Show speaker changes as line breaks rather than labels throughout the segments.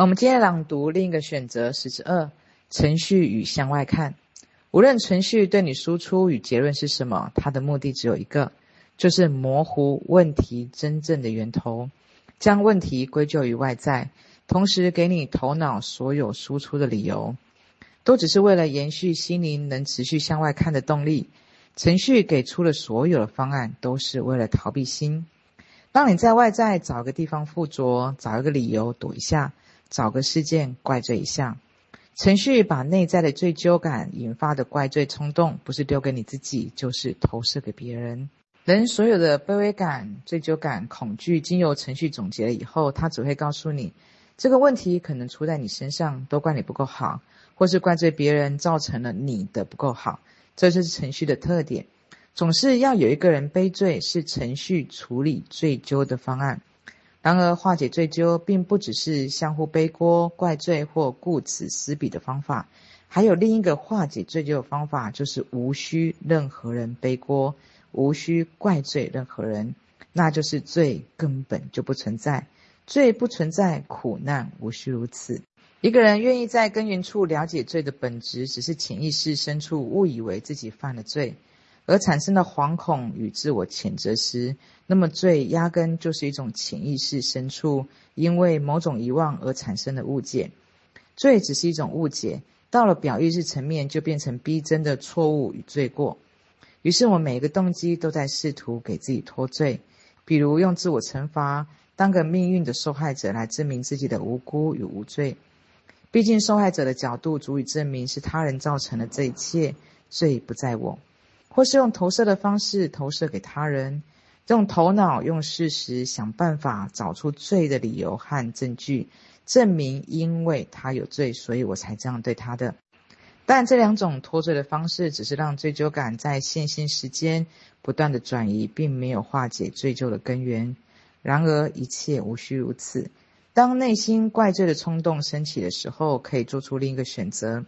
我们今天朗读另一个选择十之二：程序与向外看。无论程序对你输出与结论是什么，它的目的只有一个，就是模糊问题真正的源头，将问题归咎于外在，同时给你头脑所有输出的理由，都只是为了延续心灵能持续向外看的动力。程序给出了所有的方案，都是为了逃避心。当你在外在找个地方附着，找一个理由躲一下，找个事件怪罪一下，程序把内在的罪疚感引发的怪罪冲动，不是丢给你自己，就是投射给别人。人所有的卑微感、罪疚感、恐惧，经由程序总结了以后，他只会告诉你，这个问题可能出在你身上，都怪你不够好，或是怪罪别人造成了你的不够好。这就是程序的特点，总是要有一个人背罪，是程序处理罪疚的方案。然而，化解罪疚并不只是相互背锅、怪罪或顾此失彼的方法，还有另一个化解罪疚的方法，就是无需任何人背锅，无需怪罪任何人，那就是罪根本就不存在，罪不存在，苦难无需如此。一个人愿意在根源处了解罪的本质，只是潜意识深处误以为自己犯了罪，而产生的惶恐与自我谴责时，那么罪压根就是一种潜意识深处因为某种遗忘而产生的误解。罪只是一种误解，到了表意识层面就变成逼真的错误与罪过。于是我每一个动机都在试图给自己脱罪，比如用自我惩罚，当个命运的受害者来证明自己的无辜与无罪。毕竟，受害者的角度足以证明是他人造成的这一切，罪不在我；或是用投射的方式投射给他人，用头脑、用事实想办法找出罪的理由和证据，证明因为他有罪，所以我才这样对他的。但这两种脱罪的方式，只是让罪疚感在线性时间不断的转移，并没有化解罪疚的根源。然而，一切无需如此。当内心怪罪的冲动升起的时候，可以做出另一个选择，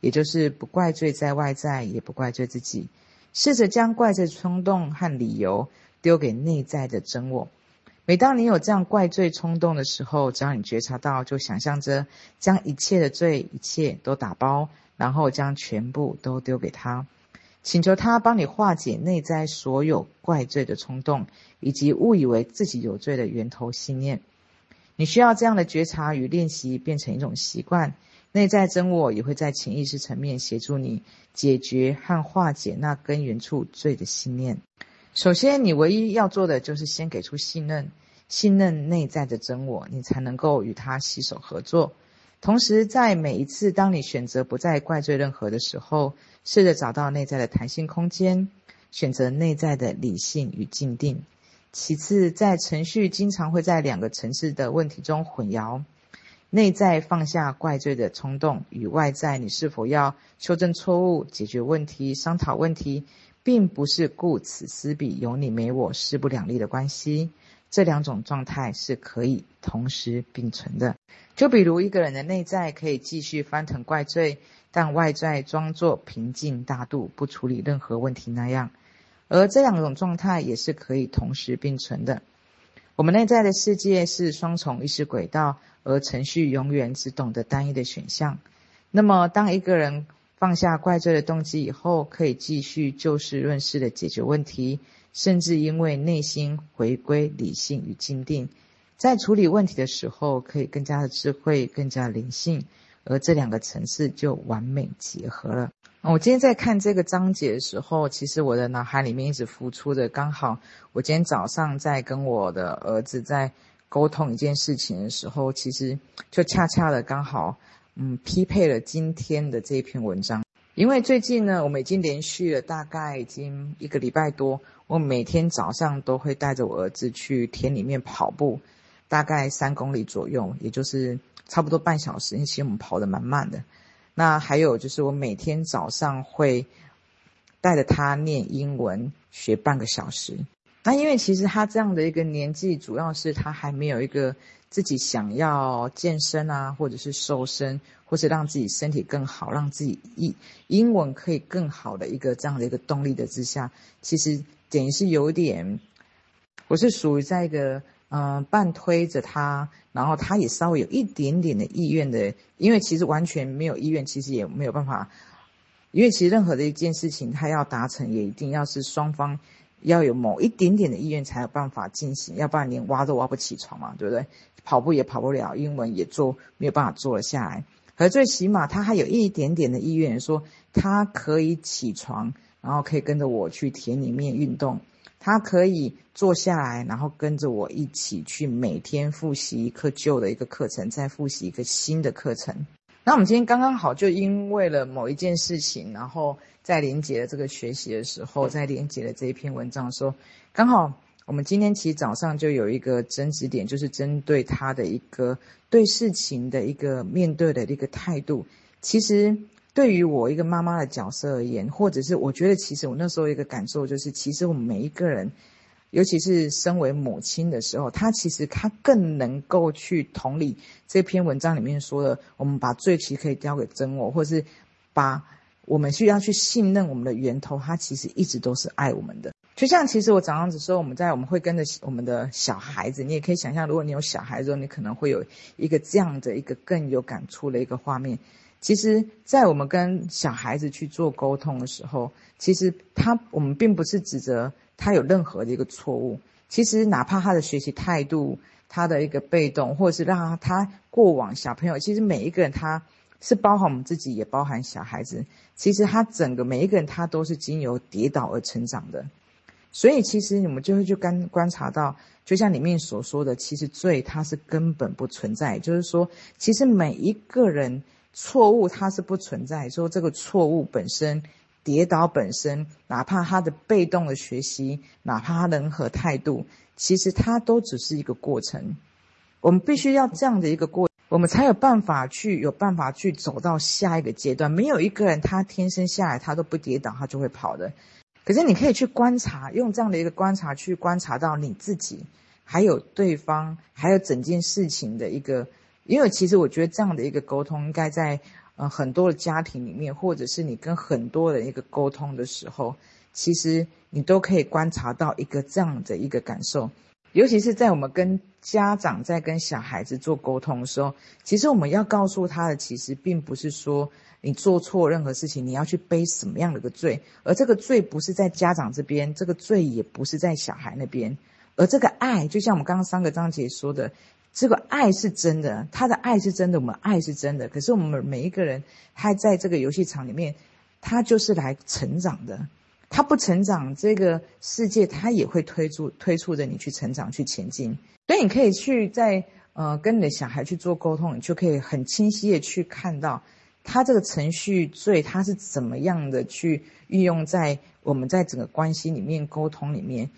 也就是不怪罪在外在，也不怪罪自己，试着将怪罪冲动和理由丢给内在的真我。每当你有这样怪罪冲动的时候，只要你觉察到，就想象着将一切的罪，一切都打包，然后将全部都丢给他，请求他帮你化解内在所有怪罪的冲动，以及误以为自己有罪的源头信念。你需要这样的觉察与练习变成一种习惯，内在真我也会在潜意识层面协助你解决和化解那根源处罪的信念。首先，你唯一要做的就是先给出信任，信任内在的真我，你才能够与他携手合作。同时，在每一次当你选择不再怪罪任何的时候，试着找到内在的弹性空间，选择内在的理性与静定。其次，在程序经常会在两个层次的问题中混淆，内在放下怪罪的冲动与外在你是否要修正错误、解决问题、商讨问题，并不是顾此失彼、有你没我、势不两立的关系。这两种状态是可以同时并存的。就比如一个人的内在可以继续翻腾怪罪，但外在装作平静大度、不处理任何问题那样。而这两种状态也是可以同时并存的。我们内在的世界是双重意识轨道，而程序永远只懂得单一的选项。那么，当一个人放下怪罪的动机以后，可以继续就事论事的解决问题，甚至因为内心回归理性与静定，在处理问题的时候，可以更加的智慧，更加灵性，而这两个层次就完美结合了。我今天在看这个章节的时候，其实我的脑海里面一直浮出的，刚好我今天早上在跟我的儿子在沟通一件事情的时候，其实就恰恰的刚好，嗯，匹配了今天的这一篇文章。因为最近呢，我们已经连续了大概已经一个礼拜多，我每天早上都会带着我儿子去田里面跑步，大概三公里左右，也就是差不多半小时，因为其实我们跑得蛮慢的。那还有就是，我每天早上会带着他念英文学半个小时。那因为其实他这样的一个年纪，主要是他还没有一个自己想要健身啊，或者是瘦身，或是让自己身体更好，让自己英英文可以更好的一个这样的一个动力的之下，其实等于是有点，我是属于在一个。嗯、半推着他，然后他也稍微有一点点的意愿的，因为其实完全没有意愿，其实也没有办法，因为其实任何的一件事情，他要达成，也一定要是双方要有某一点点的意愿才有办法进行，要不然连挖都挖不起床嘛，对不对？跑步也跑不了，英文也做没有办法做了下来，可最起码他还有一点点的意愿，说他可以起床，然后可以跟着我去田里面运动。他可以坐下来，然后跟着我一起去每天复习一课旧的一个课程，再复习一个新的课程。那我们今天刚刚好就因为了某一件事情，然后在连接了这个学习的时候，在连接了这一篇文章的时候，刚好我们今天其实早上就有一个争执点，就是针对他的一个对事情的一个面对的一个态度，其实。对于我一个妈妈的角色而言，或者是我觉得，其实我那时候一个感受就是，其实我们每一个人，尤其是身为母亲的时候，她其实她更能够去同理这篇文章里面说的，我们把罪其实可以交给真我，或是把我们需要去信任我们的源头，他其实一直都是爱我们的。就像其实我早上的时候，我们在我们会跟着我们的小孩子，你也可以想象，如果你有小孩子，你可能会有一个这样的一个更有感触的一个画面。其实，在我们跟小孩子去做沟通的时候，其实他我们并不是指责他有任何的一个错误。其实，哪怕他的学习态度、他的一个被动，或者是让他他过往小朋友，其实每一个人他是包含我们自己，也包含小孩子。其实他整个每一个人他都是经由跌倒而成长的。所以，其实你们就会去观观察到，就像里面所说的，其实罪它是根本不存在。就是说，其实每一个人。错误它是不存在，说这个错误本身，跌倒本身，哪怕他的被动的学习，哪怕他的任何态度，其实它都只是一个过程。我们必须要这样的一个过，我们才有办法去有办法去走到下一个阶段。没有一个人他天生下来他都不跌倒，他就会跑的。可是你可以去观察，用这样的一个观察去观察到你自己，还有对方，还有整件事情的一个。因为其实我觉得这样的一个沟通，应该在呃很多的家庭里面，或者是你跟很多人一个沟通的时候，其实你都可以观察到一个这样的一个感受。尤其是在我们跟家长在跟小孩子做沟通的时候，其实我们要告诉他的，其实并不是说你做错任何事情，你要去背什么样的一个罪，而这个罪不是在家长这边，这个罪也不是在小孩那边，而这个爱，就像我们刚刚三个章节说的。这个爱是真的，他的爱是真的，我们爱是真的。可是我们每一个人，他在这个游戏场里面，他就是来成长的。他不成长，这个世界他也会推出推促着你去成长、去前进。所以你可以去在呃跟你的小孩去做沟通，你就可以很清晰的去看到他这个程序罪，他是怎么样的去运用在我们在整个关系里面沟通里面。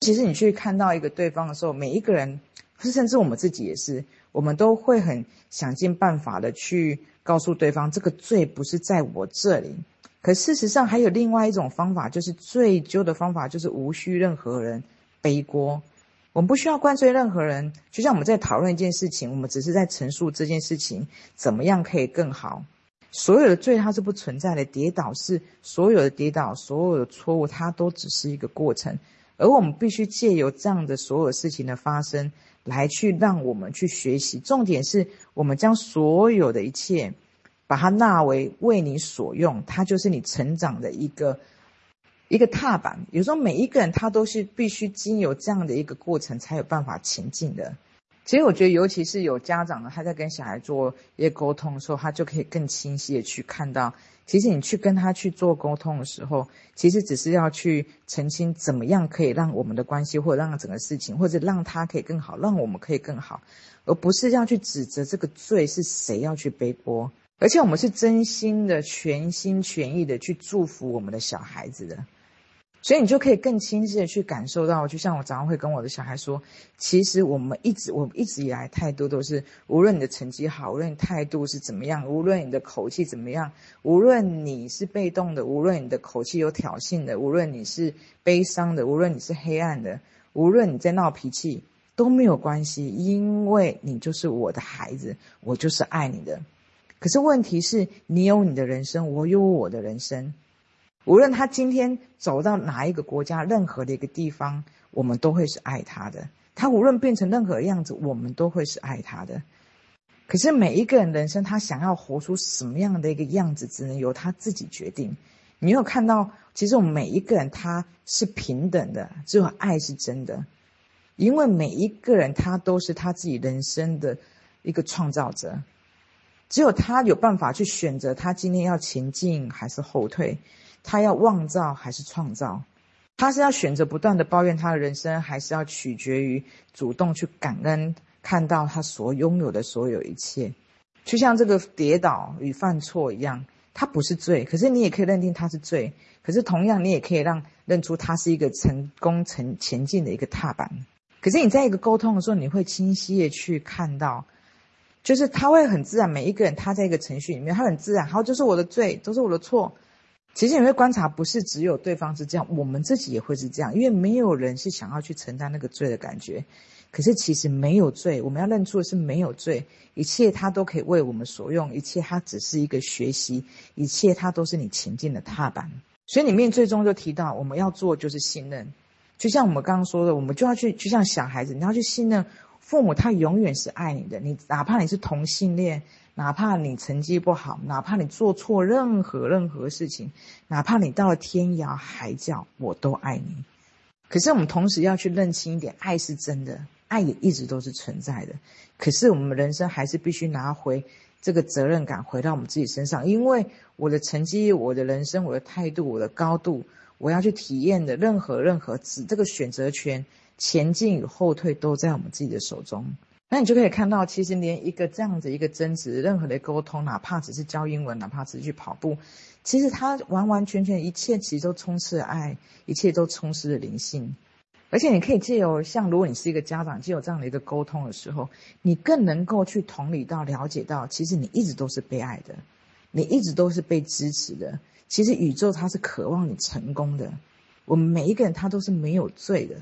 其实你去看到一个对方的时候，每一个人。甚至我们自己也是，我们都会很想尽办法的去告诉对方，这个罪不是在我这里。可事实上，还有另外一种方法，就是追究的方法，就是无需任何人背锅。我们不需要怪罪任何人，就像我们在讨论一件事情，我们只是在陈述这件事情怎么样可以更好。所有的罪它是不存在的，跌倒是所有的跌倒，所有的错误，它都只是一个过程，而我们必须借由这样的所有事情的发生。来去让我们去学习，重点是我们将所有的一切，把它纳为为你所用，它就是你成长的一个一个踏板。有时候每一个人他都是必须经由这样的一个过程，才有办法前进的。其实我觉得，尤其是有家长呢，他在跟小孩做一些沟通的时候，他就可以更清晰的去看到。其实你去跟他去做沟通的时候，其实只是要去澄清怎么样可以让我们的关系，或者让整个事情，或者让他可以更好，让我们可以更好，而不是要去指责这个罪是谁要去背锅。而且我们是真心的、全心全意的去祝福我们的小孩子的。所以你就可以更清晰的去感受到，就像我早上会跟我的小孩说，其实我们一直，我们一直以来态度都是，无论你的成绩好，无论你态度是怎么样，无论你的口气怎么样，无论你是被动的，无论你的口气有挑衅的，无论你是悲伤的，无论你是黑暗的，无论你在闹脾气都没有关系，因为你就是我的孩子，我就是爱你的。可是问题是，你有你的人生，我有我的人生。无论他今天走到哪一个国家，任何的一个地方，我们都会是爱他的。他无论变成任何样子，我们都会是爱他的。可是每一个人人生，他想要活出什么样的一个样子，只能由他自己决定。你有看到，其实我们每一个人他是平等的，只有爱是真的。因为每一个人他都是他自己人生的一个创造者，只有他有办法去选择他今天要前进还是后退，他要妄造还是创造，他是要选择不断的抱怨他的人生，还是要取决于主动去感恩。看到他所拥有的所有一切，就像这个跌倒与犯错一样，他不是罪，可是你也可以认定他是罪。可是同样，你也可以让认出他是一个成功成前进的一个踏板。可是你在一个沟通的时候，你会清晰的去看到，就是他会很自然，每一个人他在一个程序里面，他很自然，好，就是我的罪，都是我的错。其实你会观察，不是只有对方是这样，我们自己也会是这样，因为没有人是想要去承担那个罪的感觉。可是其实没有罪，我们要认出的是没有罪，一切它都可以为我们所用，一切它只是一个学习，一切它都是你前进的踏板。所以里面最终就提到，我们要做就是信任，就像我们刚刚说的，我们就要去，就像小孩子，你要去信任父母，他永远是爱你的。你哪怕你是同性恋，哪怕你成绩不好，哪怕你做错任何任何事情，哪怕你到了天涯海角，我都爱你。可是我们同时要去认清一点，爱是真的。爱也一直都是存在的，可是我们人生还是必须拿回这个责任感，回到我们自己身上。因为我的成绩、我的人生、我的态度、我的高度，我要去体验的任何任何，只这个选择权、前进与后退都在我们自己的手中。那你就可以看到，其实连一个这样子一个争执、任何的沟通，哪怕只是教英文，哪怕只是去跑步，其实它完完全全一切其实都充斥爱，一切都充斥了灵性。而且你可以借由像，如果你是一个家长，借由这样的一个沟通的时候，你更能够去同理到、了解到，其实你一直都是被爱的，你一直都是被支持的。其实宇宙它是渴望你成功的，我们每一个人他都是没有罪的。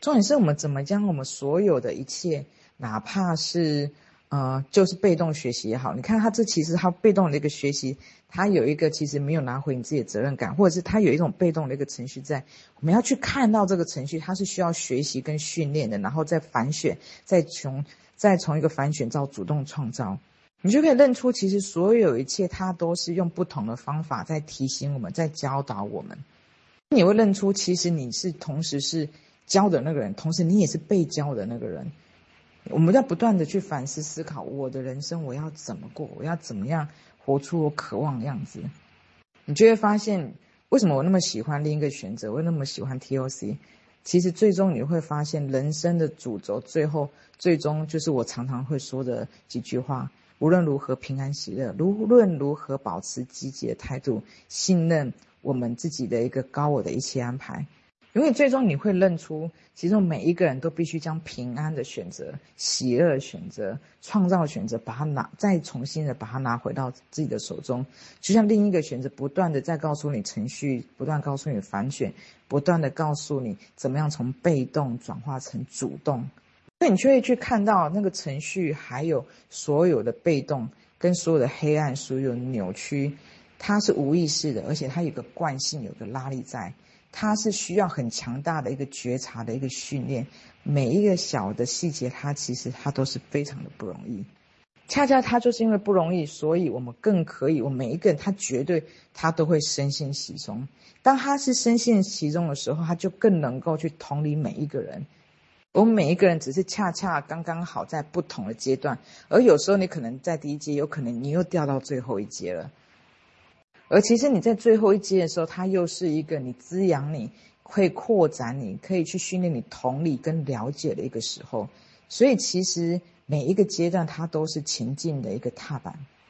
重点是我们怎么将我们所有的一切，哪怕是。呃，就是被动学习也好，你看他这其实他被动的一个学习，他有一个其实没有拿回你自己的责任感，或者是他有一种被动的一个程序在。我们要去看到这个程序，它是需要学习跟训练的，然后再反选，再从再从一个反选到主动创造，你就可以认出，其实所有一切它都是用不同的方法在提醒我们，在教导我们。你会认出，其实你是同时是教的那个人，同时你也是被教的那个人。我们要不断的去反思思考，我的人生我要怎么过，我要怎么样活出我渴望的样子。你就会发现，为什么我那么喜欢另一个选择，我那么喜欢 TOC。其实最终你会发现，人生的主轴，最后最终就是我常常会说的几句话：无论如何平安喜乐，无论如何保持积极的态度，信任我们自己的一个高我的一切安排。因为最终你会认出，其中每一个人都必须将平安的选择、喜乐的选择、创造的选择，把它拿再重新的把它拿回到自己的手中。就像另一个选择，不断的在告诉你程序，不断告诉你反选，不断的告诉你怎么样从被动转化成主动。那你就会去看到那个程序，还有所有的被动跟所有的黑暗、所有的扭曲，它是无意识的，而且它有个惯性，有个拉力在。它是需要很强大的一个觉察的一个训练，每一个小的细节，它其实它都是非常的不容易。恰恰它就是因为不容易，所以我们更可以，我每一个人他绝对他都会深陷其中。当他是深陷其中的时候，他就更能够去同理每一个人。我们每一个人只是恰恰刚刚好在不同的阶段，而有时候你可能在第一阶，有可能你又掉到最后一阶了。而其实你在最后一阶的时候，它又是一个你滋养你、会扩展你、可以去训练你同理跟了解的一个时候。所以其实每一个阶段，它都是前进的一个踏板。